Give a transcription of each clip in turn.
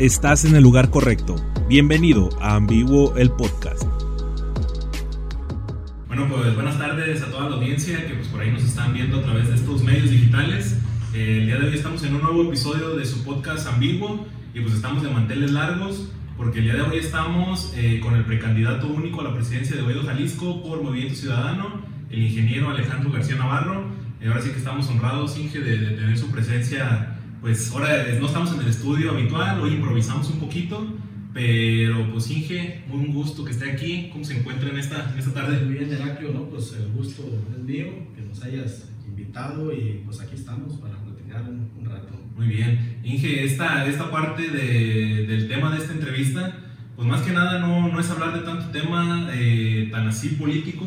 Estás en el lugar correcto. Bienvenido a Ambiguo el Podcast. Bueno, pues buenas tardes a toda la audiencia que pues por ahí nos están viendo a través de estos medios digitales. Eh, el día de hoy estamos en un nuevo episodio de su podcast Ambiguo y pues estamos de manteles largos porque el día de hoy estamos eh, con el precandidato único a la presidencia de Oído Jalisco por Movimiento Ciudadano, el ingeniero Alejandro García Navarro. Y ahora sí que estamos honrados, Inge, de, de tener su presencia pues ahora no estamos en el estudio habitual, hoy improvisamos un poquito, pero pues Inge, muy un gusto que esté aquí, ¿cómo se encuentra en esta, en esta tarde? Muy bien, Heraclio, ¿no? Pues el gusto es mío, que nos hayas invitado y pues aquí estamos para platicar un, rato. Muy bien, Inge, esta, esta parte de, del tema de esta entrevista, pues más que nada no, no es hablar de tanto tema eh, tan así político,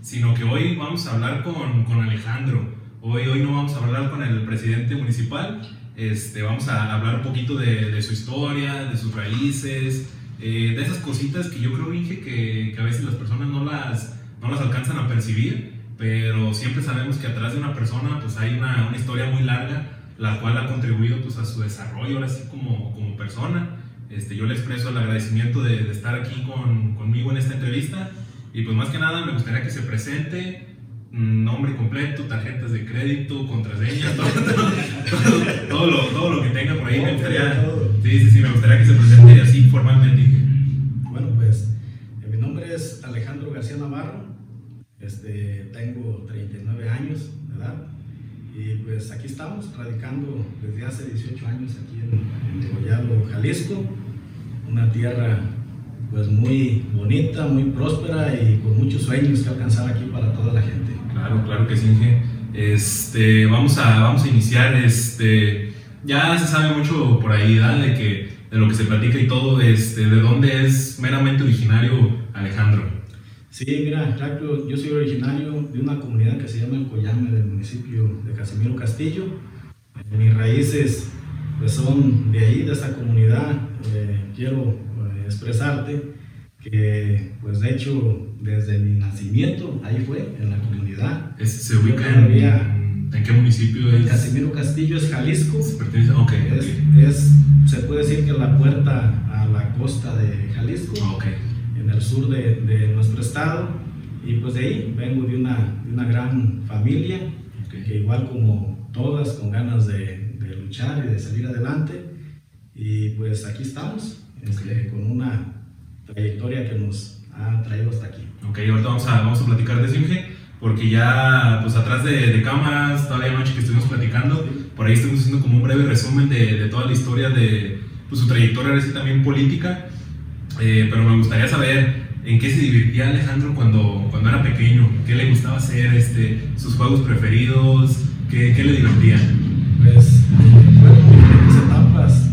sino que hoy vamos a hablar con, con Alejandro. Hoy, hoy no vamos a hablar con el presidente municipal, este, vamos a hablar un poquito de, su historia, de sus raíces, eh, de esas cositas que yo creo, Inge, que, que, a veces las personas no las, no las alcanzan a percibir, pero siempre sabemos que atrás de una persona pues hay una, una historia muy larga, la cual ha contribuido pues a su desarrollo, ahora sí como, como persona. Este, yo le expreso el agradecimiento de, de estar aquí con, conmigo en esta entrevista y pues más que nada me gustaría que se presente, nombre completo, tarjetas de crédito, contraseña, todo, lo, todo, lo, que tenga por ahí. Me gustaría, sí, sí, sí, me gustaría que se presente así formalmente. Bueno, pues eh, mi nombre es Alejandro García Navarro, este, tengo 39 años de edad y pues aquí estamos radicando desde hace 18 años aquí en, en Jalisco, una tierra pues muy bonita, muy próspera y con muchos sueños que alcanzar aquí para toda la gente. Claro, claro que sí, Inge. Este, vamos, a, vamos a iniciar. Este, ya se sabe mucho por ahí que, de lo que se platica y todo. Este, ¿De dónde es meramente originario Alejandro? Sí, mira, yo soy originario de una comunidad que se llama El Coyame, del municipio de Casimiro Castillo. Mis raíces pues, son de ahí, de esta comunidad. Eh, quiero eh, expresarte que, pues de hecho, desde mi nacimiento, ahí fue, en la comunidad. ¿Se ubica en, en, qué municipio es? Casimiro Castillo es Jalisco. ¿Se pertenece? Okay, es, se puede decir que la puerta a la costa de Jalisco, okay. en el sur de, de, nuestro estado. Y pues de ahí vengo de una, de una gran familia, que igual como todas, con ganas de, de, luchar y de salir adelante. Y pues aquí estamos, este, con una trayectoria que nos ha traído hasta aquí. Ok, ahorita vamos a, vamos a platicar de Simge, porque ya pues atrás de, de cámaras, toda la noche que estuvimos platicando, por ahí estuvimos haciendo como un breve resumen de, de toda la historia de pues, su trayectoria, así también política, eh, pero me gustaría saber en qué se divertía Alejandro cuando, cuando era pequeño, qué le gustaba hacer, este, sus juegos preferidos, qué, qué le divertía. Pues, bueno, en etapas,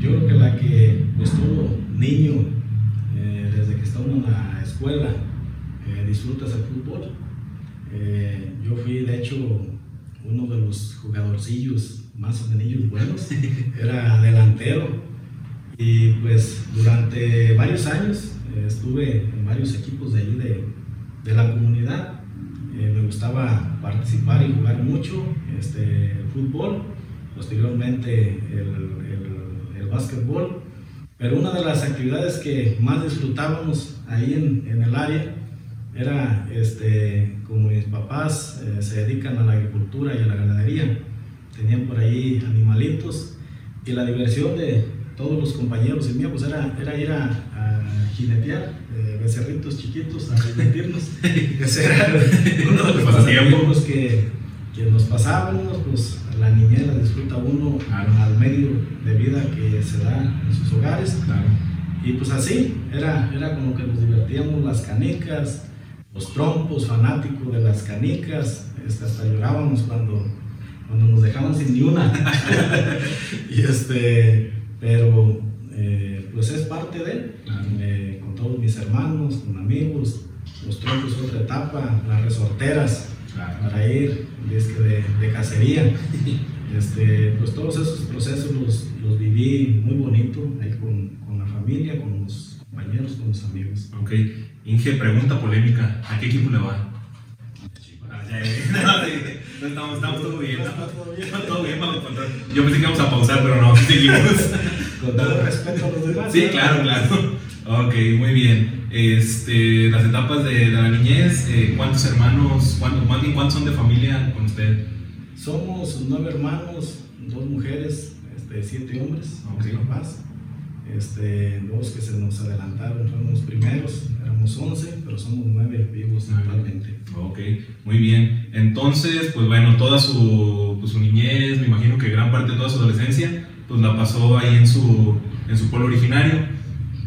yo creo que la que pues todo niño en la escuela eh, disfrutas el fútbol. Eh, yo fui, de hecho, uno de los jugadorcillos más o menos buenos, era delantero. Y pues durante varios años eh, estuve en varios equipos de ahí de, de la comunidad. me gustaba participar y jugar mucho este, el fútbol, posteriormente el, el, el básquetbol pero una de las actividades que más disfrutábamos ahí en, en el área era, este, como mis papás eh, se dedican a la agricultura y a la ganadería, tenían por ahí animalitos y la diversión de todos los compañeros y míos pues era, era ir a, a jinetear eh, becerritos chiquitos, a divertirnos. Ese era uno de los pasatiempos que, que nos pasábamos, pues la niñera disfruta uno al medio de vida que se da en sus hogares. Y pues así, era, era como que nos divertíamos las canicas, los trompos fanáticos de las canicas, este, hasta llorábamos cuando, cuando nos dejaban sin ni una. y este, pero eh, pues es parte de, eh, con todos mis hermanos, con amigos, los trompos otra etapa, las resorteras para ir de, de cacería. Este, pues todos esos procesos los, los viví muy bonito ahí con, con, la familia, con los compañeros, con los amigos. Ok, Inge, pregunta polémica, ¿a qué equipo le va? No, estamos, estamos todo bien. ¿no? Todo bien, vamos a Yo pensé que íbamos a pausar, pero no, seguimos. con todo respeto a los demás. Sí, claro, claro. Ok, muy bien. Este, las etapas de, la niñez, eh, ¿cuántos hermanos, bien cuántos son de familia con usted? Somos nueve hermanos, dos mujeres, este, siete hombres, Ok. mis papás. Este, dos que se nos adelantaron fueron los primeros, éramos once, pero somos nueve vivos actualmente. Ok, muy bien. Entonces, pues bueno, toda su, pues, su niñez, me imagino que gran parte de toda su adolescencia, pues la pasó ahí en su, en su pueblo originario.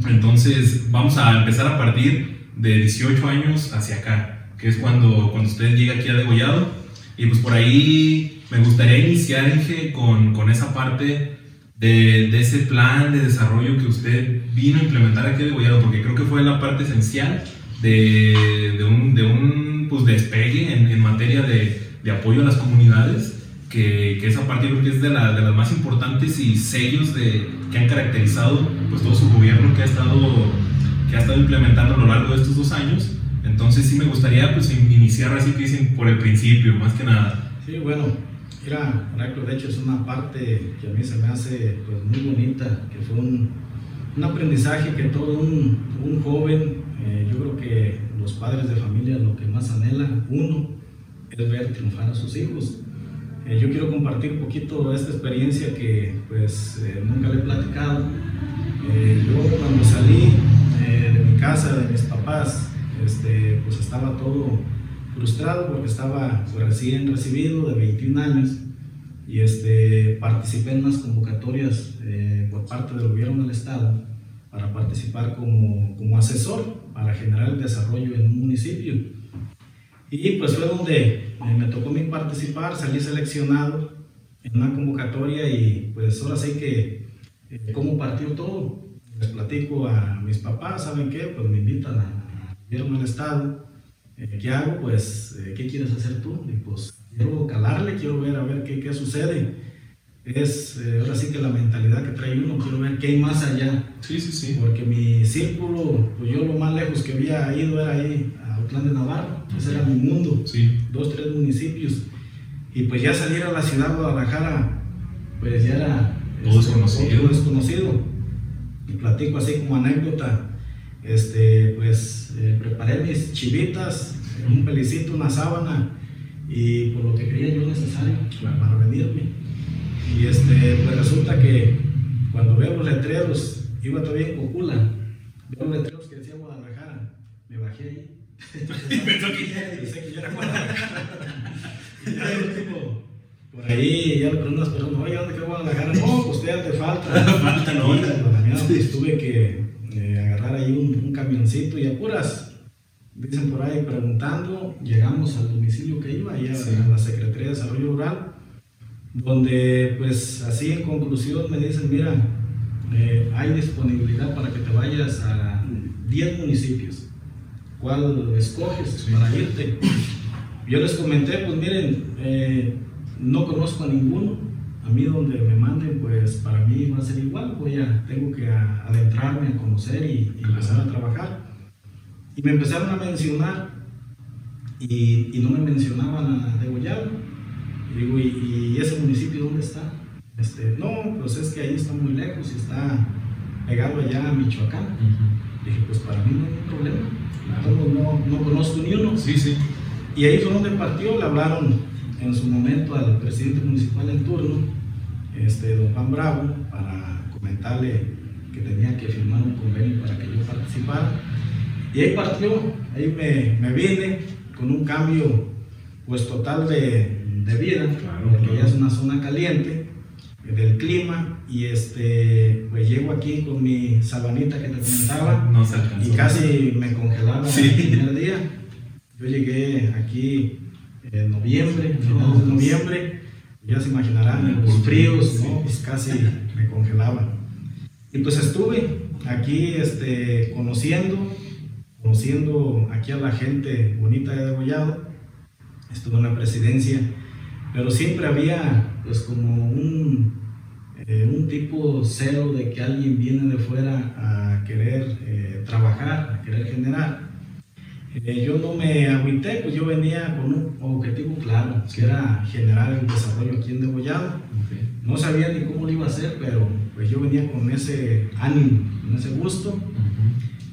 Entonces, vamos a empezar a partir de 18 años hacia acá, que es cuando, cuando usted llega aquí a Degollado. Y pues por ahí me gustaría iniciar, Inge, con, con esa parte de, de ese plan de desarrollo que usted vino a implementar aquí a Degollado, porque creo que fue la parte esencial de, de un, de un pues, despegue en, en materia de, de apoyo a las comunidades, que, que esa parte yo creo que es de, la- de las más importantes y sellos de, que han caracterizado pues, todo su gobierno que ha, estado, que ha estado implementando a lo largo de estos dos años. Entonces sí me gustaría pues, in- iniciar así que dicen por el principio, más que nada. Sí, bueno, mira, Heraclio, de hecho es una parte que a mí se me hace pues, muy bonita, que fue un, un aprendizaje que todo un, un joven, eh, yo creo que los padres de familia lo que más anhelan, uno, es ver triunfar a sus hijos. Eh, yo quiero compartir un poquito esta experiencia que pues eh, nunca le he platicado. Eh, yo cuando salí eh, de mi casa, de mis papás, este, pues estaba todo frustrado porque estaba pues, recién recibido de 21 años y este, participé en unas convocatorias por parte del gobierno del estado para participar como, como asesor para generar el desarrollo en un municipio. Y pues fue donde eh, me tocó a mí participar, salí seleccionado en una convocatoria y pues ahora sí que eh, cómo partió todo. Les platico a mis papás, ¿saben qué? Pues me invitan a gobierno del estado. Eh, ¿Qué hago? Pues, eh, ¿qué quieres hacer tú? Y pues quiero calarle, quiero ver a ver qué, qué sucede. Es eh, ahora sí que la mentalidad que trae uno, quiero ver qué hay más allá. Sí, sí, sí. Porque mi círculo, pues yo lo más lejos que había ido era ahí a Autlán de Navarro, ese era mi mundo, Sí, dos, tres municipios. Y pues ya salir a la ciudad de Guadalajara, pues ya era Todo este, desconocido. desconocido. Y platico así como anécdota, este, pues eh, preparé mis chivitas, un pelicito, una sábana, y por lo que creía yo necesario Claro. para venirme. Y este, pues resulta que cuando veo los letreros, iba todavía en Cocula, veo los letreros que decía Guadalajara, me bajé ahí. Pensó que- yo era. Y ya el último, por ahí ya le pregunto a las personas, oye, ¿dónde quedó Guadalajara? No, pues todavía te falta. Falta, ¿no? Mañana pues, tuve que eh, agarrar ahí un, un camioncito y a puras, dicen por ahí preguntando, llegamos al domicilio que iba, ahí a, Sí. a la Secretaría de Desarrollo Rural, donde pues así en conclusión me dicen, mira, eh, hay disponibilidad para que te vayas a 10 municipios. ¿Cuál escoges para irte? Yo les comenté, pues miren, eh, no conozco a ninguno. A mí donde me manden, pues para mí va a ser igual. Voy a, tengo que a- adentrarme a conocer y, y empezar a trabajar. Y me empezaron a mencionar y, y no me mencionaban a Degollado. Y digo, ¿y, y ese municipio dónde está? Este, no, pues es que ahí está muy lejos y está pegado allá a Michoacán. Dije, pues para mí no hay ningún problema. Claro. No, no conozco ni uno. Sí, sí. Y ahí fue donde partió, le hablaron en su momento al presidente municipal en turno, este, don Juan Bravo, para comentarle que tenía que firmar un convenio para que yo participara. Y ahí partió, ahí me, me vine con un cambio pues total de, de vida, Claro, porque claro. ya es una zona caliente del clima y este pues llego aquí con mi sabanita que te comentaba No se alcanzó. y casi me congelaba Sí. el primer día. Yo llegué aquí en noviembre, No, finales de noviembre, ya se imaginarán, los fríos, sí. ¿no? pues casi me congelaba. Y pues estuve aquí este, conociendo, conociendo aquí a la gente bonita de Degollado, estuve en la presidencia, pero siempre había pues como un, eh, un tipo cero de que alguien viene de fuera a querer eh, trabajar, a querer generar. Eh, yo no me agüité, pues yo venía con un objetivo claro, que era generar el desarrollo aquí en Degollado. No sabía ni cómo lo iba a hacer, pero pues yo venía con ese ánimo, con ese gusto.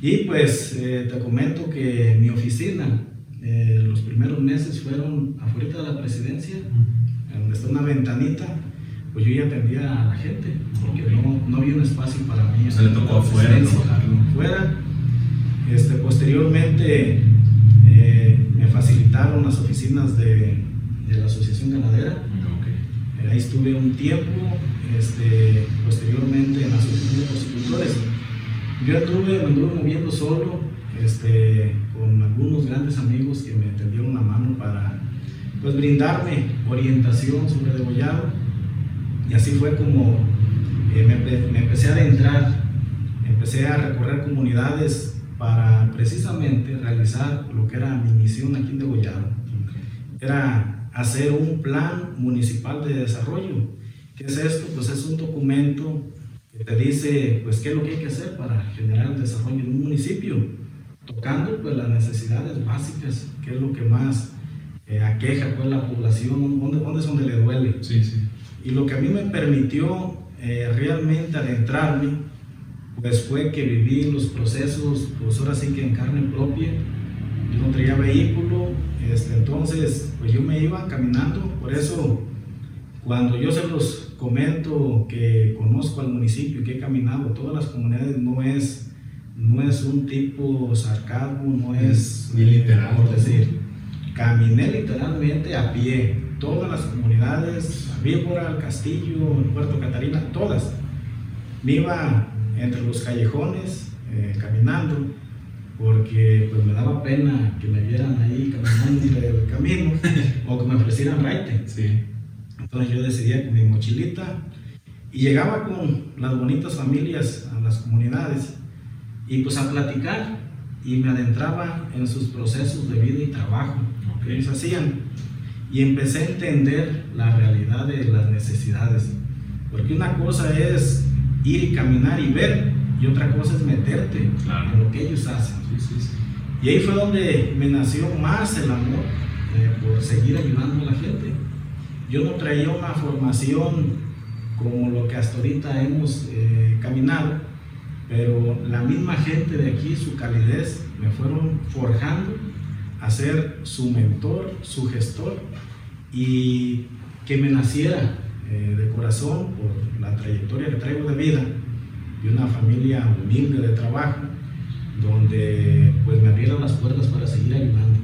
Y pues eh, te comento que mi oficina, eh, los primeros meses fueron afuera de la presidencia, donde está una ventanita, pues yo ya atendía a la gente, porque no, no había un espacio para mí. Se le tocó afuera, Fuera. Este, posteriormente eh, me facilitaron las oficinas de, de la Asociación Ganadera. Ahí estuve un tiempo, este, posteriormente en la Asociación de Constructores. Yo anduve, me anduve moviendo solo, este, con algunos grandes amigos que me tendieron la mano para pues, brindarme orientación sobre degollado. Y así fue como eh, me, me, empecé a adentrar, empecé a recorrer comunidades para precisamente realizar lo que era mi misión aquí en Degollado. Era hacer un plan municipal de desarrollo. ¿Qué es esto? Pues es un documento que te dice pues qué es lo que hay que hacer para generar el desarrollo en un municipio, tocando pues las necesidades básicas, qué es lo que más eh, aqueja pues la población, dónde, dónde es donde le duele. Sí, sí. Y lo que a mí me permitió eh, realmente adentrarme, pues fue que viví los procesos, pues ahora sí que en carne propia, yo no traía vehículo, este, entonces pues yo me iba caminando, por eso cuando yo se los comento que conozco al municipio, que he caminado todas las comunidades, no es, no es un tipo sarcasmo, no es... Ni literal. Por decir, caminé literalmente a pie, todas las comunidades, Víbora, el Castillo, el Puerto Catarina, todas. Me iba entre los callejones eh, caminando porque pues me daba pena que me vieran ahí caminando el camino o que me ofrecieran raite. Sí. Entonces yo decidía con mi mochilita y llegaba con las bonitas familias a las comunidades y pues a platicar y me adentraba en sus procesos de vida y trabajo que ellos hacían y empecé a entender la realidad de las necesidades. Porque una cosa es ir y caminar y ver y otra cosa es meterte en lo que ellos hacen. Y ahí fue donde me nació más el amor eh, por seguir ayudando a la gente. Yo no traía una formación como lo que hasta ahorita hemos eh, caminado, pero la misma gente de aquí, su calidez, me fueron forjando a ser su mentor, su gestor y que me naciera eh, de corazón por la trayectoria que traigo de vida de una familia humilde de trabajo donde pues me abrieron las puertas para seguir ayudando.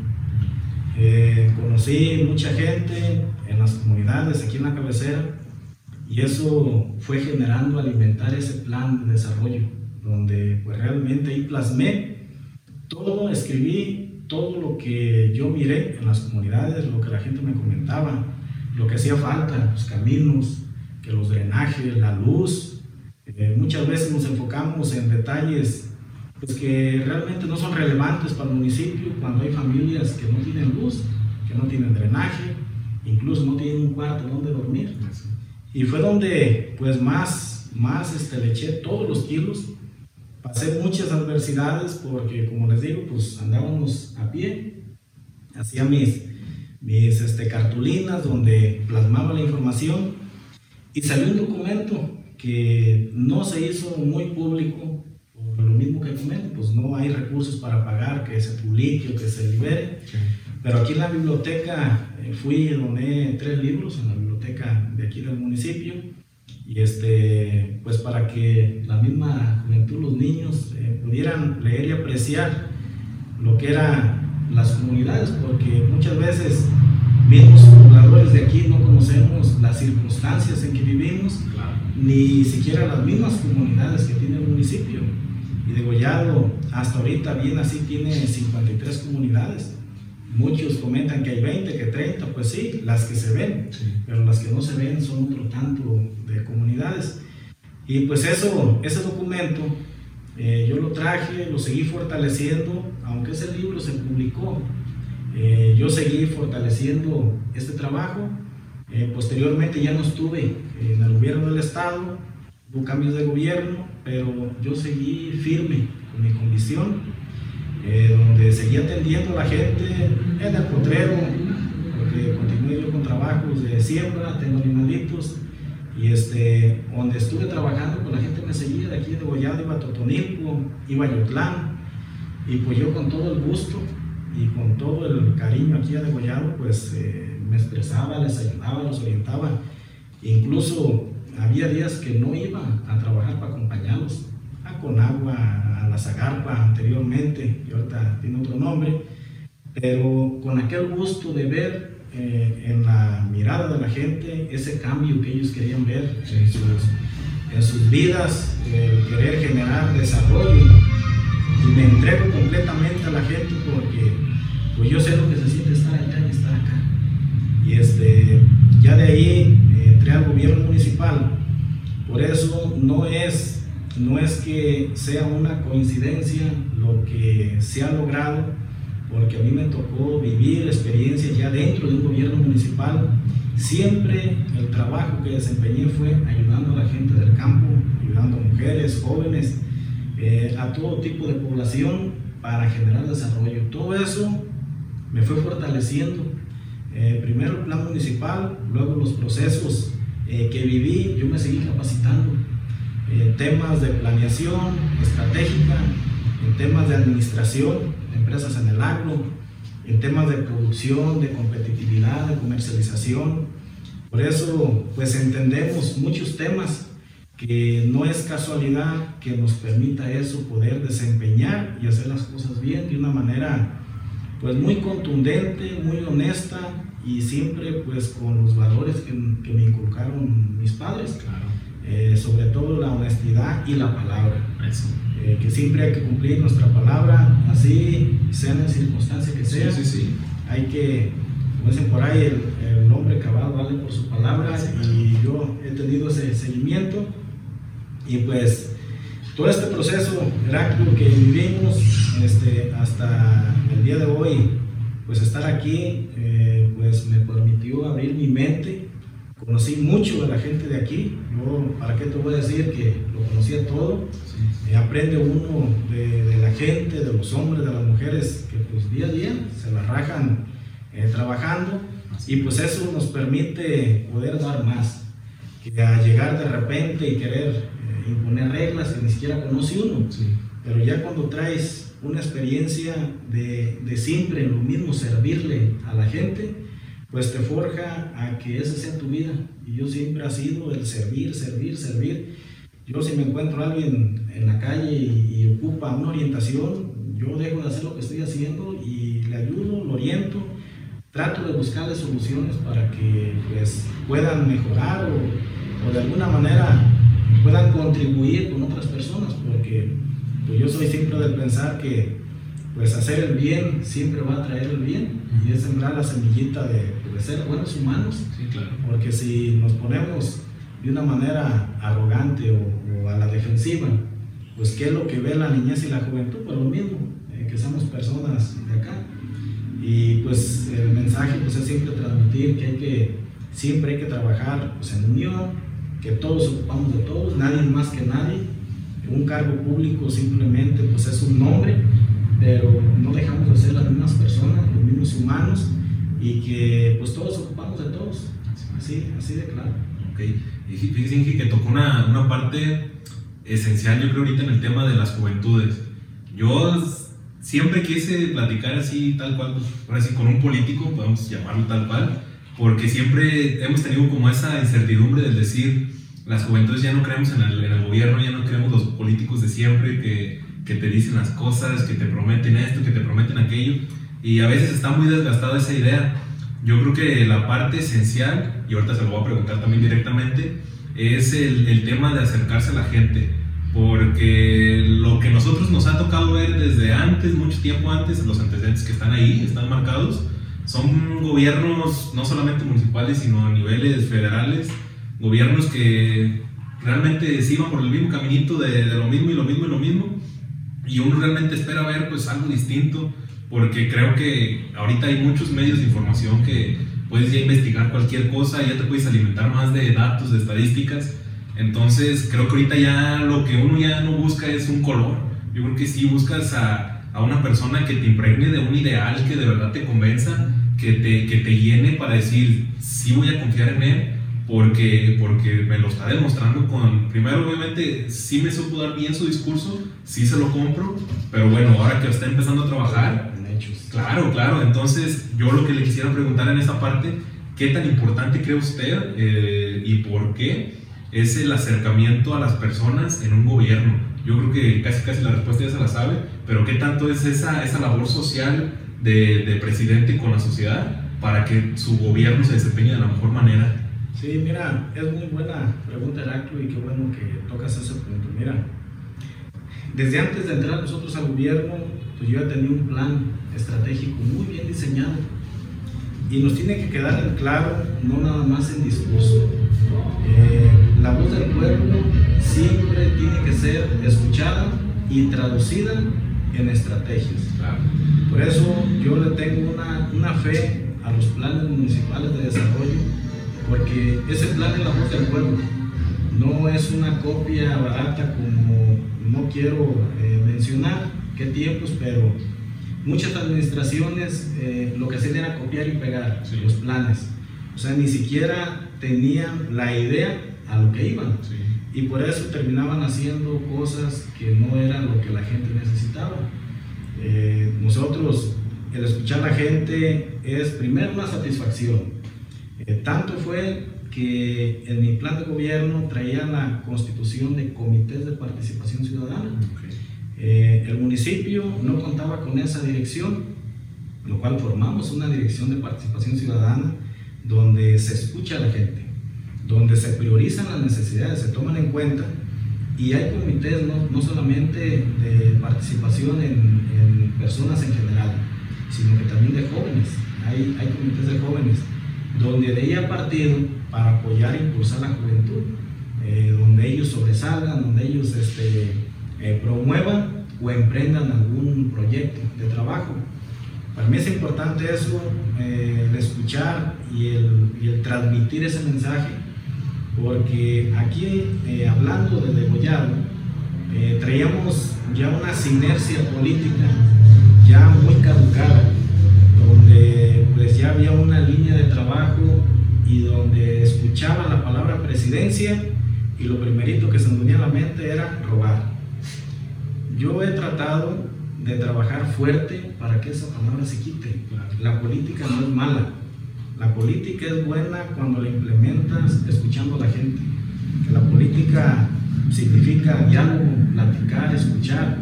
Eh, conocí mucha gente en las comunidades aquí en la cabecera y eso fue generando alimentar ese plan de desarrollo donde pues realmente ahí plasmé todo, escribí todo lo que yo miré en las comunidades, lo que la gente me comentaba, lo que hacía falta, los caminos, que los drenajes, la luz. Eh, muchas veces nos enfocamos en detalles pues, que realmente no son relevantes para el municipio cuando hay familias que no tienen luz, que no tienen drenaje, incluso no tienen un cuarto donde dormir. Y fue donde pues más, más este, le eché todos los kilos pasé muchas adversidades porque, como les digo, pues andábamos a pie, hacía mis, mis este, cartulinas donde plasmaba la información y salió un documento que no se hizo muy público, por lo mismo que comento, pues no hay recursos para pagar que se publique o que se libere. Pero aquí en la biblioteca eh, fui y doné tres libros en la biblioteca de aquí del municipio y este, pues para que la misma juventud, los niños, eh, pudieran leer y apreciar lo que eran las comunidades, porque muchas veces mismos pobladores de aquí no conocemos las circunstancias en que vivimos, ni siquiera las mismas comunidades que tiene el municipio. Y de Gollado, hasta ahorita bien así, tiene 53 comunidades. Muchos comentan que hay 20, que 30, pues sí, las que se ven, pero las que no se ven son otro tanto de comunidades. Y pues eso, ese documento, eh, yo lo traje, lo seguí fortaleciendo, aunque ese libro se publicó, eh, yo seguí fortaleciendo este trabajo. Eh, posteriormente ya no estuve en el gobierno del Estado, hubo cambios de gobierno, pero yo seguí firme con mi condición eh, donde seguía atendiendo a la gente en el potrero, porque continué yo con trabajos de siembra, tengo animalitos, Y este, donde estuve trabajando, pues la gente me seguía de aquí de Goyado, iba a Totonilco, iba a Yotlán, y pues yo con todo el gusto y con todo el cariño aquí a Degollado, pues eh, me expresaba, les ayudaba, los orientaba. Incluso había días que no iba a trabajar para acompañarlos, a Conagua, a la Zagarpa anteriormente, y ahorita tiene otro nombre, pero con aquel gusto de ver eh, en la mirada de la gente ese cambio que ellos querían ver en sus, en sus vidas, el querer generar desarrollo y me entrego completamente a la gente porque pues yo sé lo que se siente estar allá y estar acá. Y este, ya de ahí eh, entré al gobierno municipal. Por eso no es, no es que sea una coincidencia lo que se ha logrado, porque a mí me tocó vivir experiencias ya dentro de un gobierno municipal. Siempre el trabajo que desempeñé fue ayudando a la gente del campo, ayudando a mujeres, jóvenes, eh, a todo tipo de población para generar desarrollo. Todo eso me fue fortaleciendo. Eh, primero el plan municipal, luego los procesos eh, que viví, yo me seguí capacitando en temas de planeación estratégica, en temas de administración, empresas en el agro, en temas de producción, de competitividad, de comercialización. Por eso, pues entendemos muchos temas que no es casualidad que nos permita eso, poder desempeñar y hacer las cosas bien de una manera pues muy contundente, muy honesta y siempre pues con los valores que, que me inculcaron mis padres, claro. Eh, sobre todo la honestidad y la palabra. Eh, que siempre hay que cumplir nuestra palabra, así sea en la circunstancia que sea. Sí, sí, Hay que, como dicen por ahí, el, el hombre cabal vale por su palabra y yo he tenido ese seguimiento y pues todo este proceso, Heráclito, que vivimos este, hasta el día de hoy, pues estar aquí, eh, pues me permitió abrir mi mente. Conocí mucho de la gente de aquí. Yo, ¿para qué te voy a decir que lo conocía todo? Sí. aprende uno de, de, la gente, de los hombres, de las mujeres, que pues día a día se la rajan eh, trabajando. Y pues eso nos permite poder dar más. Que a llegar de repente y querer imponer reglas que ni siquiera conoce uno. Pero ya cuando traes una experiencia de, de, siempre lo mismo servirle a la gente, pues te forja a que esa sea tu vida. Y yo siempre ha sido el servir, servir, servir. Yo si me encuentro a alguien en la calle y, ocupa una orientación, yo dejo de hacer lo que estoy haciendo y le ayudo, lo oriento, trato de buscarle soluciones para que pues, puedan mejorar o, o de alguna manera puedan contribuir con otras personas, porque pues yo soy siempre del pensar que pues hacer el bien siempre va a traer el bien y es sembrar la semillita de, pues, ser buenos humanos, sí, claro. porque si nos ponemos de una manera arrogante o, o, a la defensiva, pues qué es lo que ve la niñez y la juventud, pues lo mismo, eh, que somos personas de acá. Y pues el mensaje pues es siempre transmitir que hay que, siempre hay que trabajar pues, en unión, que todos ocupamos de todos, nadie más que nadie. Un cargo público simplemente pues es un nombre, pero no dejamos de ser las mismas personas, los mismos humanos y que pues todos ocupamos de todos. Así, así de claro. Ok, y fíjense que tocó una, una parte esencial yo creo ahorita en el tema de las juventudes. Yo siempre quise platicar así, tal cual, pues, ahora sí, con un político, podemos llamarlo tal cual, porque siempre hemos tenido como esa incertidumbre del decir, las juventudes ya no creemos en el, en el gobierno, ya no creemos los políticos de siempre que, que, te dicen las cosas, que te prometen esto, que te prometen aquello, y a veces está muy desgastada esa idea. Yo creo que la parte esencial, y ahorita se lo voy a preguntar también directamente, es el, el tema de acercarse a la gente, porque lo que nosotros nos ha tocado ver desde antes, mucho tiempo antes, los antecedentes que están ahí, están marcados, son gobiernos no solamente municipales, sino a niveles federales, gobiernos que realmente se iban por el mismo caminito de, de, lo mismo y lo mismo y lo mismo, y uno realmente espera ver pues algo distinto, porque creo que ahorita hay muchos medios de información que puedes ya investigar cualquier cosa, ya te puedes alimentar más de datos, de estadísticas, entonces creo que ahorita ya lo que uno ya no busca es un color, yo creo que sí buscas a, a una persona que te impregne de un ideal que de verdad te convenza, que te, que te llene para decir, sí voy a confiar en él, porque, porque me lo está demostrando con, primero obviamente sí me supo dar bien su discurso, sí se lo compro, pero bueno, ahora que está empezando a trabajar, claro, claro, entonces yo lo que le quisiera preguntar en esa parte, ¿qué tan importante cree usted eh, y por qué es el acercamiento a las personas en un gobierno? Yo creo que casi casi la respuesta ya se la sabe, pero ¿qué tanto es esa, esa labor social de, de presidente con la sociedad para que su gobierno se desempeñe de la mejor manera? Sí, mira, es muy buena pregunta, Heraclo, y qué bueno que tocas ese punto. Mira, desde antes de entrar nosotros al gobierno, pues yo ya tenía un plan estratégico muy bien diseñado y nos tiene que quedar en claro, no nada más en discurso. Eh, la voz del pueblo siempre tiene que ser escuchada y traducida en estrategias. Por eso yo le tengo una, una fe a los planes municipales de desarrollo porque ese plan es la voz del pueblo, no es una copia barata como no quiero eh, mencionar qué tiempos, pero muchas administraciones eh, lo que hacían era copiar y pegar los planes, o sea, ni siquiera tenían la idea a lo que iban. Y por eso terminaban haciendo cosas que no eran lo que la gente necesitaba. Eh, nosotros, el escuchar a la gente es primero una satisfacción, eh, tanto fue que en mi plan de gobierno traía la constitución de comités de participación ciudadana. Eh, el municipio no contaba con esa dirección, lo cual formamos una dirección de participación ciudadana donde se escucha a la gente, donde se priorizan las necesidades, se toman en cuenta y hay comités no, no solamente de participación en, en, personas en general, sino que también de jóvenes. Hay, hay comités de jóvenes donde de ella partido para apoyar e impulsar la juventud, eh, donde ellos sobresalgan, donde ellos este, eh, promuevan o emprendan algún proyecto de trabajo. Para mí es importante eso, eh, el escuchar y el, transmitir ese mensaje, porque aquí hablando de degollado, traíamos ya una sinergia política ya muy caducada donde pues ya había una línea de trabajo y donde escuchaba la palabra presidencia y lo primerito que se me venía a la mente era robar. Yo he tratado de trabajar fuerte para que esa palabra se quite. La política no es mala. La política es buena cuando la implementas escuchando a la gente. La política significa diálogo, platicar, escuchar,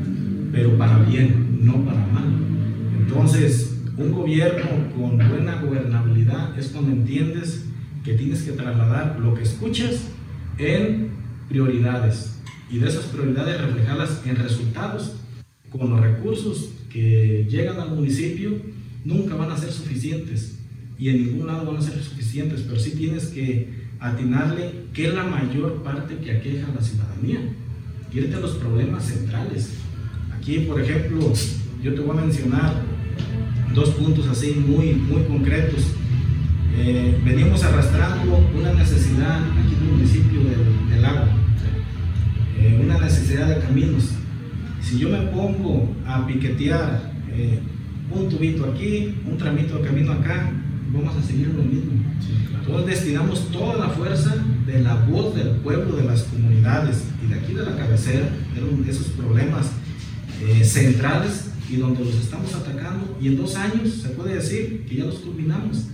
pero para bien, no para mal. Entonces, un gobierno con buena gobernabilidad es cuando entiendes que tienes que trasladar lo que escuchas en prioridades y de esas prioridades reflejarlas en resultados con los recursos que llegan al municipio nunca van a ser suficientes y en ningún lado van a ser suficientes, pero sí tienes que atinarle qué es la mayor parte que aqueja a la ciudadanía, irte a los problemas centrales. Aquí, por ejemplo, yo te voy a mencionar dos puntos así muy, muy concretos. Eh, venimos arrastrando una necesidad aquí en el municipio del, agua, eh, una necesidad de caminos. Si yo me pongo a piquetear eh, un tubito aquí, un tramito de camino acá, vamos a seguir lo mismo. Entonces destinamos toda la fuerza de la voz del pueblo, de las comunidades y de aquí de la cabecera, de esos problemas centrales y donde los estamos atacando y en dos años se puede decir que ya los culminamos.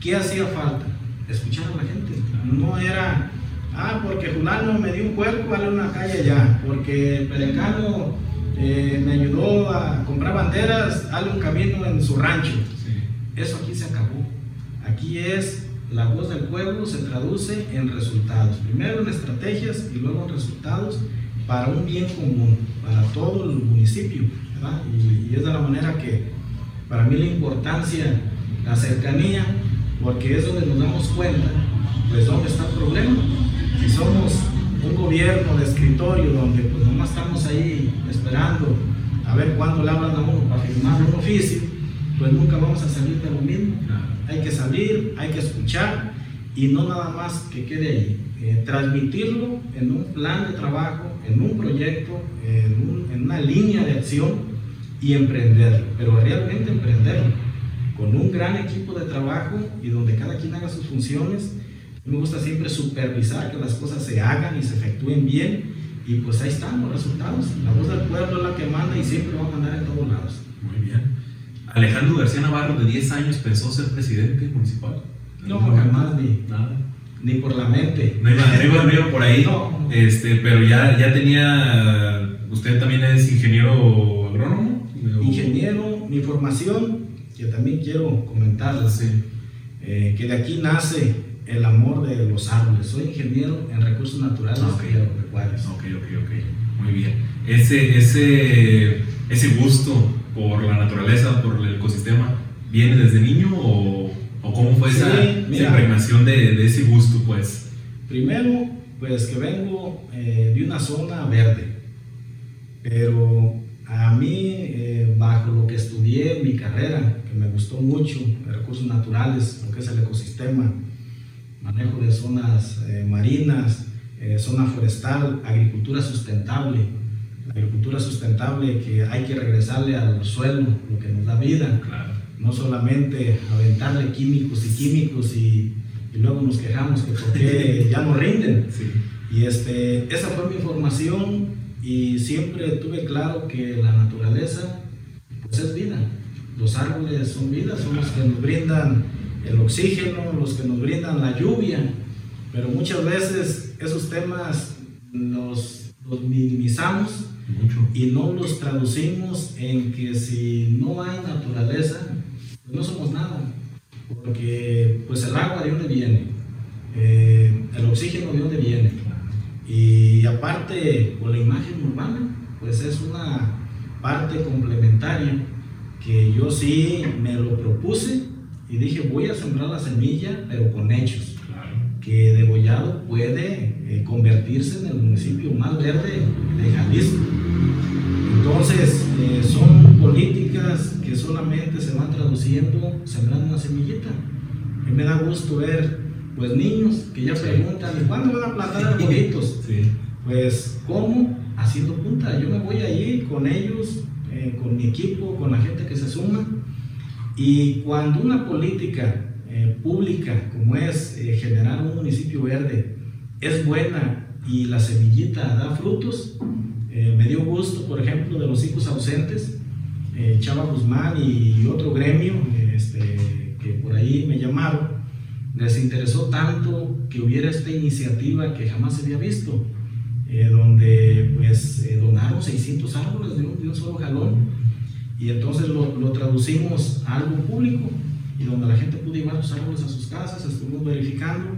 ¿Qué hacía falta? Escuchar a la gente. No era, ah, porque Julano me dio un cuerpo, dale una calle allá, porque Perecano eh, me ayudó a comprar banderas, dale un camino en su rancho. Eso aquí se acabó. Aquí es la voz del pueblo se traduce en resultados. Primero en estrategias y luego en resultados para un bien común, para todo el municipio. Y, es de la manera que para mí la importancia, la cercanía, porque es donde nos damos cuenta, pues dónde está el problema. Si somos un gobierno de escritorio donde pues nomás estamos ahí esperando a ver cuándo le hablan a uno para firmar un oficio, pues nunca vamos a salir de lo mismo. Hay que salir, hay que escuchar y no nada más que quede ahí. Eh, transmitirlo en un plan de trabajo, en un proyecto, en, en una línea de acción y emprenderlo, pero realmente emprenderlo, con un gran equipo de trabajo y donde cada quien haga sus funciones, Me gusta siempre supervisar que las cosas se hagan y se efectúen bien y pues ahí están los resultados. La voz del pueblo es la que manda y siempre va a mandar en todos lados. Muy bien. Alejandro García Navarro, de 10 años, pensó ser presidente municipal. No, jamás ni, Nada. ni por la mente. No iba, por ahí, este, pero ya, ya tenía, usted también es ingeniero agrónomo. Ingeniero, mi formación, que también quiero comentarles, sí. Eh, que de aquí nace el amor de los árboles. Soy ingeniero en recursos naturales y agropecuarios. Ok, ok, ok. Muy bien. Ese, ese, ese gusto por la naturaleza, por el ecosistema, ¿viene desde niño o, o cómo fue esa, impregnación de, de, ese gusto, pues? Primero, pues que vengo eh, de una zona verde, pero a mí, eh, bajo lo que estudié en mi carrera, que me gustó mucho, recursos naturales, lo que es el ecosistema, manejo de zonas eh, marinas, eh, zona forestal, agricultura sustentable. La agricultura sustentable que hay que regresarle al suelo, lo que nos da vida. No solamente aventarle químicos y químicos y, y luego nos quejamos que porque ya no rinden. Y este, esa fue mi formación y siempre tuve claro que la naturaleza pues es vida. Los árboles son vida, son los que nos brindan el oxígeno, los que nos brindan la lluvia, pero muchas veces esos temas los, los minimizamos y no los traducimos en que si no hay naturaleza, pues no somos nada, porque pues el agua de dónde viene, eh, el oxígeno de dónde viene, y aparte con la imagen urbana, pues es una parte complementaria que yo sí me lo propuse y dije, voy a sembrar la semilla, pero con hechos. Que Degollado puede eh, convertirse en el municipio más verde de Jalisco. Entonces, eh, son políticas que solamente se van traduciendo sembrando una semillita. Y me da gusto ver, pues, niños que ya preguntan, ¿cuándo van a plantar arbolitos? Pues, ¿cómo? Haciendo punta. Yo me voy allí con ellos, eh, con mi equipo, con la gente que se suma y cuando una política eh, pública como es eh, generar un municipio verde es buena y la semillita da frutos, eh, me dio gusto, por ejemplo, de los hijos ausentes, Chava Guzmán y otro gremio este, que por ahí me llamaron, les interesó tanto que hubiera esta iniciativa que jamás se había visto, donde pues donaron 600 árboles de un, de un solo jalón y entonces lo, lo, traducimos a algo público y donde la gente pudo llevar sus árboles a sus casas, estuvimos verificando.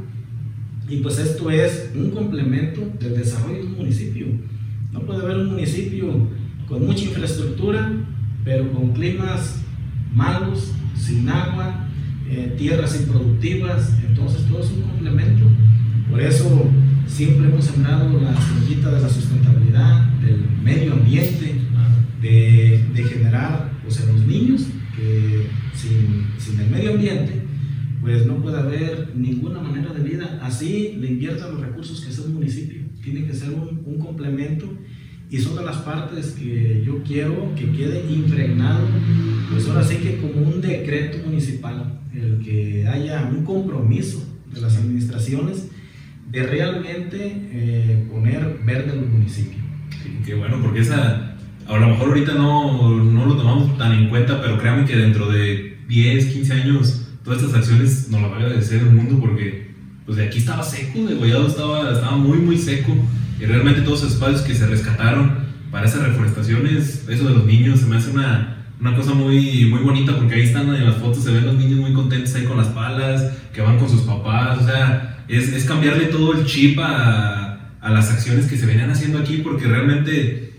Y pues esto es un complemento del desarrollo de un municipio. No puede haber un municipio con mucha infraestructura, pero con climas malos, sin agua, eh, tierras improductivas, entonces todo es un complemento. Por eso siempre hemos sembrado la semillita de la sustentabilidad, del medio ambiente, de, de generar pues, en los niños que sin, sin, el medio ambiente pues no puede haber ninguna manera de vida. Así le inviertan los recursos que es un municipio. Tiene que ser un, un complemento y son de las partes que yo quiero que quede impregnado, pues ahora sí que como un decreto municipal, el que haya un compromiso de las administraciones de realmente eh, poner verde en los municipios. Sí, qué bueno, porque esa, a lo mejor ahorita no, no lo tomamos tan en cuenta, pero créanme que dentro de 10, 15 años, todas estas acciones nos las va a agradecer el mundo porque pues de aquí estaba seco, de Gollado estaba, estaba muy, muy seco. Y realmente todos esos espacios que se rescataron para esas reforestaciones, eso de los niños, se me hace una, una cosa muy, muy bonita porque ahí están en las fotos, se ven los niños muy contentos ahí con las palas, que van con sus papás, o sea, es, es cambiarle todo el chip a, a las acciones que se venían haciendo aquí porque realmente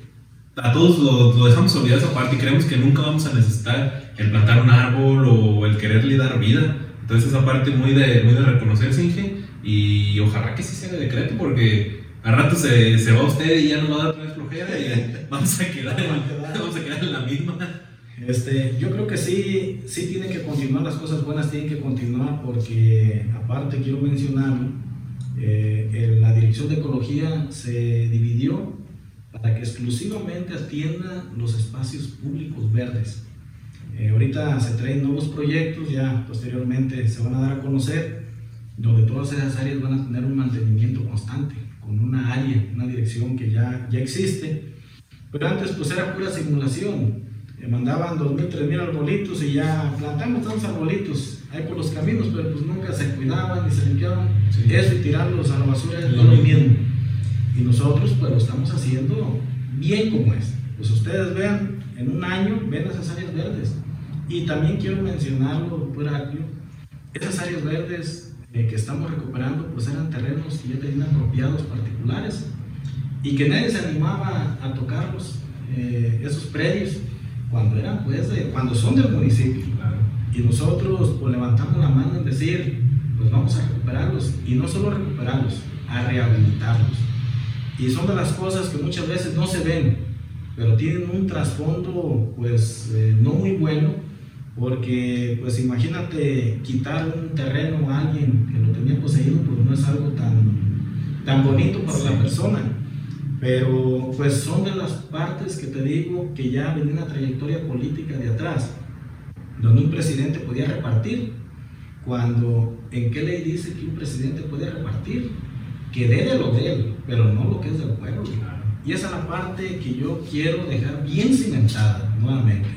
a todos lo, dejamos olvidar esa parte y creemos que nunca vamos a necesitar el plantar un árbol o el quererle dar vida. Entonces esa parte muy de, muy de reconocerse, Inge, y ojalá que sí sea de decreto porque a rato se, se va usted y ya nos va a dar otra vez flojera y vamos a quedar, vamos a quedar en la misma. Este, yo creo que sí, sí tienen que continuar, las cosas buenas tienen que continuar porque aparte quiero mencionar, eh, la Dirección de Ecología se dividió para que exclusivamente atienda los espacios públicos verdes. Eh, ahorita se traen nuevos proyectos, ya posteriormente se van a dar a conocer, donde todas esas áreas van a tener un mantenimiento constante, con una área, una dirección que ya, ya existe. Pero antes pues era pura simulación. Me mandaban 2.000, 3.000 arbolitos y ya plantamos tantos arbolitos ahí por los caminos, pero pues nunca se cuidaban ni se limpiaban. Eso y tirarlos a la basura es lo mismo. Y nosotros pues lo estamos haciendo bien como es. Pues ustedes vean, en un año ven esas áreas verdes. Y también quiero mencionarlo, doctor esas áreas verdes eh, que estamos recuperando pues eran terrenos que ya tenían apropiados particulares y que nadie se animaba a tocarlos, eh, esos predios, cuando eran pues cuando son del municipio. Y nosotros pues levantamos la mano en decir, pues vamos a recuperarlos y no solo recuperarlos, a rehabilitarlos. Y son de las cosas que muchas veces no se ven, pero tienen un trasfondo pues eh, no muy bueno, porque pues imagínate quitar un terreno a alguien que lo tenía poseído, pues no es algo tan, tan bonito para la persona. Pero pues son de las partes que te digo que ya venía una trayectoria política de atrás, donde un presidente podía repartir, cuando en qué ley dice que un presidente puede repartir, que dé de lo de él, pero no lo que es del pueblo. Y esa es la parte que yo quiero dejar bien cimentada nuevamente.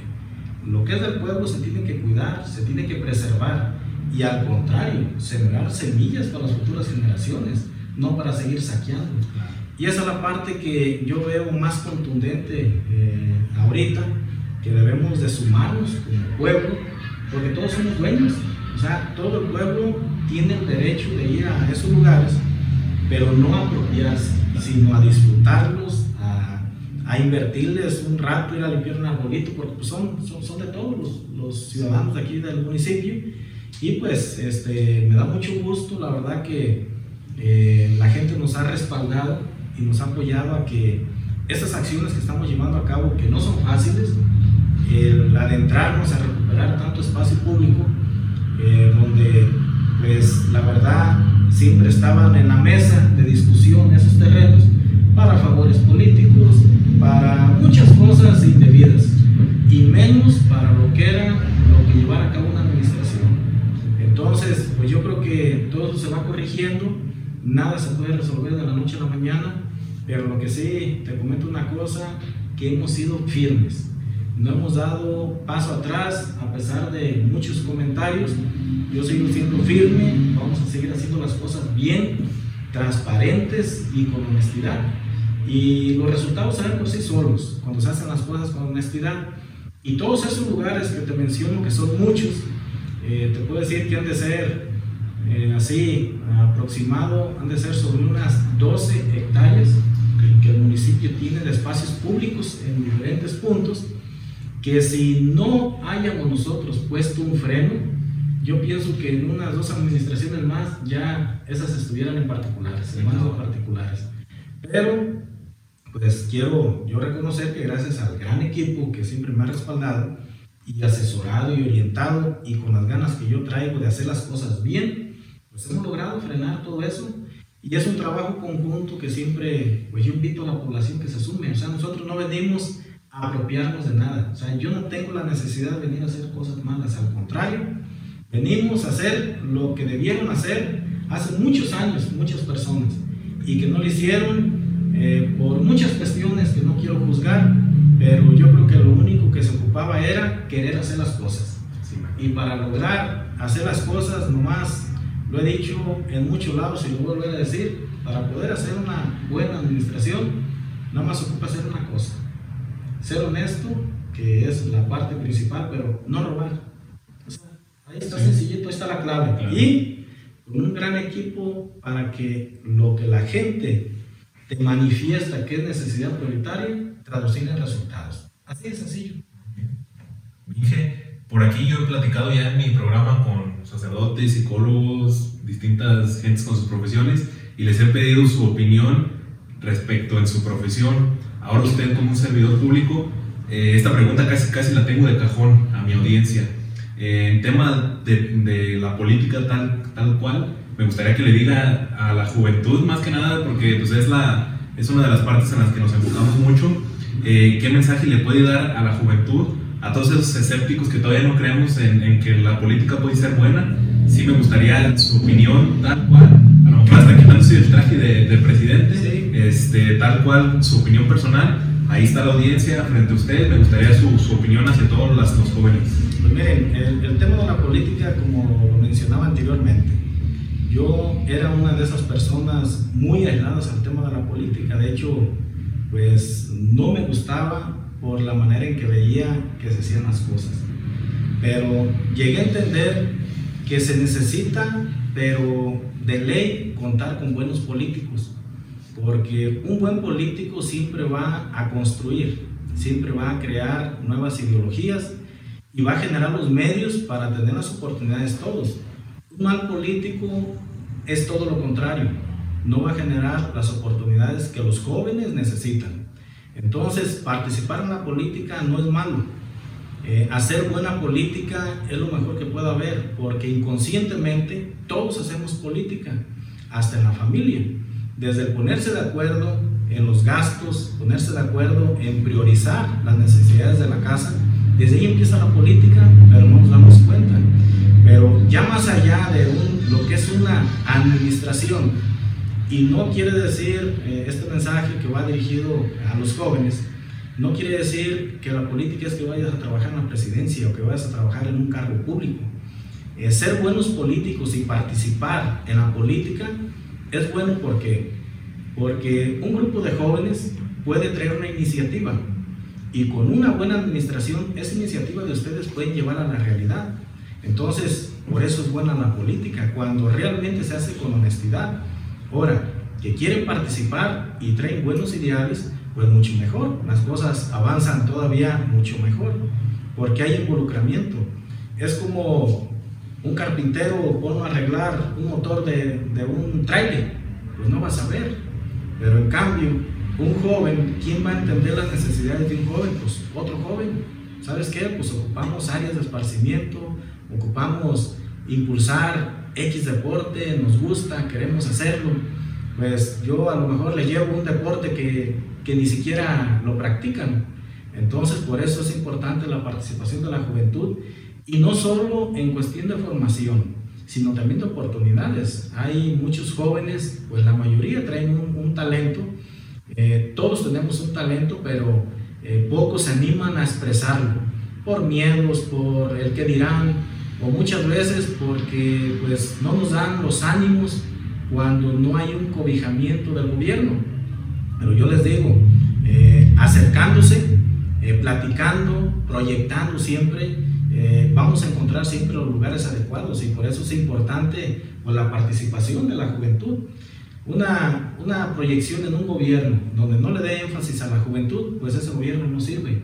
Lo que es del pueblo se tiene que cuidar, se tiene que preservar y al contrario, sembrar semillas para las futuras generaciones, no para seguir saqueando. Y esa es la parte que yo veo más contundente eh, ahorita, que debemos de sumarnos como pueblo, porque todos somos dueños. O sea, todo el pueblo tiene el derecho de ir a esos lugares, pero no a apropiarse sino a disfrutarlos, a, invertirles un rato, ir a limpiar un arbolito, porque pues, son, son, son, de todos los, los, ciudadanos de aquí del municipio. Y pues este, me da mucho gusto, la verdad que eh, la gente nos ha respaldado y nos ha apoyado a que estas acciones que estamos llevando a cabo, que no son fáciles, el adentrarnos a recuperar tanto espacio público, eh, donde pues la verdad siempre estaban en la mesa de discusión esos terrenos para favores políticos, para muchas cosas indebidas y menos para lo que era lo que llevara a cabo una administración. Entonces, pues yo creo que todo se va corrigiendo, nada se puede resolver de la noche a la mañana, pero lo que sí, te comento una cosa, que hemos sido firmes, no hemos dado paso atrás a pesar de muchos comentarios, yo sigo siendo firme, vamos a seguir haciendo las cosas bien, transparentes y con honestidad. Y los resultados salen por sí solos, cuando se hacen las cosas con honestidad. Y todos esos lugares que te menciono, que son muchos, eh, te puedo decir que han de ser eh, así, aproximado, han de ser sobre unas 12 hectáreas que el municipio tiene de espacios públicos en diferentes puntos, que si no hayamos nosotros puesto un freno, yo pienso que en unas dos administraciones más ya esas estuvieran en particulares, en manos particulares. Pero, pues quiero yo reconocer que gracias al gran equipo que siempre me ha respaldado y asesorado y orientado y con las ganas que yo traigo de hacer las cosas bien, pues hemos logrado frenar todo eso. Y es un trabajo conjunto que siempre, pues yo invito a la población que se sume. O sea, nosotros no venimos a apropiarnos de nada. O sea, yo no tengo la necesidad de venir a hacer cosas malas. Al contrario, Venimos a hacer lo que debieron hacer hace muchos años muchas personas y que no lo hicieron eh, por muchas cuestiones que no quiero juzgar, pero yo creo que lo único que se ocupaba era querer hacer las cosas. Y para lograr hacer las cosas, nomás lo he dicho en muchos lados y lo vuelvo a decir, para poder hacer una buena administración, nada más ocupa hacer una cosa, ser honesto, que es la parte principal, pero no robar. Ahí está sencillito, ahí está la clave. Y con un gran equipo para que lo que la gente te manifiesta que es necesidad prioritaria, traducir en resultados. Así de sencillo. Dije, por aquí yo he platicado ya en mi programa con sacerdotes, psicólogos, distintas gentes con sus profesiones y les he pedido su opinión respecto en su profesión. Ahora usted como un servidor público, eh, esta pregunta casi, casi la tengo de cajón a mi audiencia. Eh, en tema de, de, la política tal, tal cual, me gustaría que le diga a la juventud más que nada, porque pues, es, la, es una de las partes en las que nos enfocamos mucho, eh, qué mensaje le puede dar a la juventud, a todos esos escépticos que todavía no creemos en, en, que la política puede ser buena, sí me gustaría su opinión tal cual, a lo mejor hasta quitándose el traje de, del presidente, este, tal cual su opinión personal, ahí está la audiencia frente a usted, me gustaría su, su opinión hacia todos los jóvenes. Pues miren, el, el tema de la política, como lo mencionaba anteriormente, yo era una de esas personas muy aisladas al tema de la política, de hecho, pues no me gustaba por la manera en que veía que se hacían las cosas. Pero llegué a entender que se necesita, pero de ley, contar con buenos políticos. Porque un buen político siempre va a construir, siempre va a crear nuevas ideologías y va a generar los medios para tener las oportunidades todos. Un mal político es todo lo contrario, no va a generar las oportunidades que los jóvenes necesitan. Entonces, participar en la política no es malo. Eh, hacer buena política es lo mejor que pueda haber, porque inconscientemente todos hacemos política, hasta en la familia. Desde el ponerse de acuerdo en los gastos, ponerse de acuerdo en priorizar las necesidades de la casa, desde ahí empieza la política, pero no nos damos cuenta. Pero ya más allá de un, lo que es una administración, y no quiere decir eh, este mensaje que va dirigido a los jóvenes, no quiere decir que la política es que vayas a trabajar en la presidencia o que vayas a trabajar en un cargo público. Eh, ser buenos políticos y participar en la política es bueno porque, porque un grupo de jóvenes puede traer una iniciativa y con una buena administración esa iniciativa de ustedes pueden llevar a la realidad. Entonces, por eso es buena la política, cuando realmente se hace con honestidad. Ahora, que quieren participar y traen buenos ideales, pues mucho mejor. Las cosas avanzan todavía mucho mejor, porque hay involucramiento. Es como un carpintero pone a arreglar un motor de, de un trailer, pues no vas a ver. Pero en cambio, un joven, ¿quién va a entender las necesidades de un joven? Pues otro joven. ¿Sabes qué? Pues ocupamos áreas de esparcimiento, ocupamos impulsar X deporte, nos gusta, queremos hacerlo. Pues yo a lo mejor le llevo un deporte que, que ni siquiera lo practican. Entonces, por eso es importante la participación de la juventud y no solo en cuestión de formación, sino también de oportunidades. Hay muchos jóvenes, pues la mayoría traen un, un talento, eh, todos tenemos un talento, pero eh, pocos se animan a expresarlo, por miedos, por el que dirán, o muchas veces porque pues no nos dan los ánimos cuando no hay un cobijamiento del gobierno. Pero yo les digo, eh, acercándose, platicando, proyectando siempre, vamos a encontrar siempre los lugares adecuados y por eso es importante pues, la participación de la juventud. Una, una proyección en un gobierno donde no le dé énfasis a la juventud, pues ese gobierno no sirve.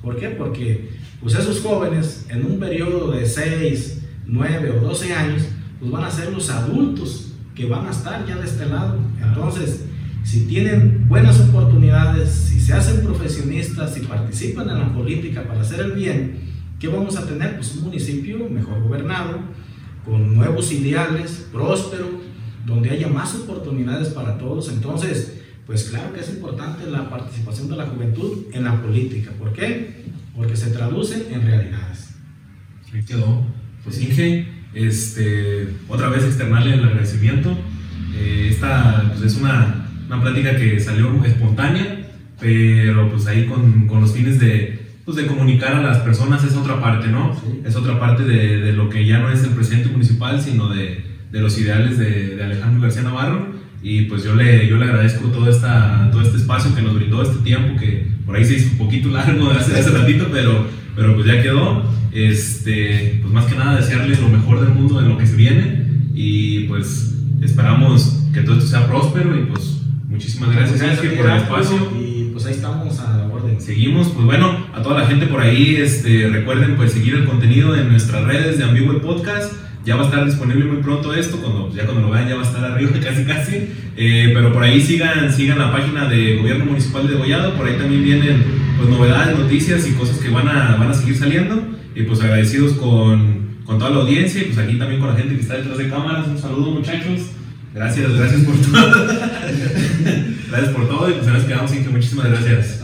¿Por qué? Porque pues esos jóvenes en un periodo de 6, 9 o 12 años, pues van a ser los adultos que van a estar ya de este lado. Entonces, si tienen buenas oportunidades, si se hacen profesionistas, si participan en la política para hacer el bien, ¿qué vamos a tener? Pues un municipio mejor gobernado, con nuevos ideales, próspero, donde haya más oportunidades para todos. Entonces, pues claro que es importante la participación de la juventud en la política. ¿Por qué? Porque se traduce en realidades. Ahí quedó. Pues Inge, este, otra vez externarle el agradecimiento. Eh, esta pues, es una, una plática que salió espontánea, pero pues ahí con, con los fines de, pues, de comunicar a las personas es otra parte, ¿no? Sí. Es otra parte de, de, lo que ya no es el presidente municipal, sino de, de los ideales de, de, Alejandro García Navarro. Y pues yo le, yo le agradezco todo, esta, todo este espacio que nos brindó, este tiempo que por ahí se hizo un poquito largo hace, hace ratito, pero, pero pues ya quedó. Este, pues más que nada desearles lo mejor del mundo en lo que se viene y pues esperamos que todo esto sea próspero y pues muchísimas gracias por el espacio. Y pues ahí estamos a la orden. Seguimos, pues bueno, a toda la gente por ahí, este, recuerden pues seguir el contenido en nuestras redes de Ambiguo Podcast. Ya va a estar disponible muy pronto esto, cuando, ya cuando lo vean ya va a estar arriba casi casi. Eh, pero por ahí sigan, sigan la página de Gobierno Municipal de Degollado, por ahí también vienen pues, novedades, noticias y cosas que van a, van a seguir saliendo. Y pues agradecidos con, con toda la audiencia y pues aquí también con la gente que está detrás de cámaras. Un saludo muchachos. Gracias, gracias por todo. gracias por todo y pues nos quedamos sin que muchísimas gracias.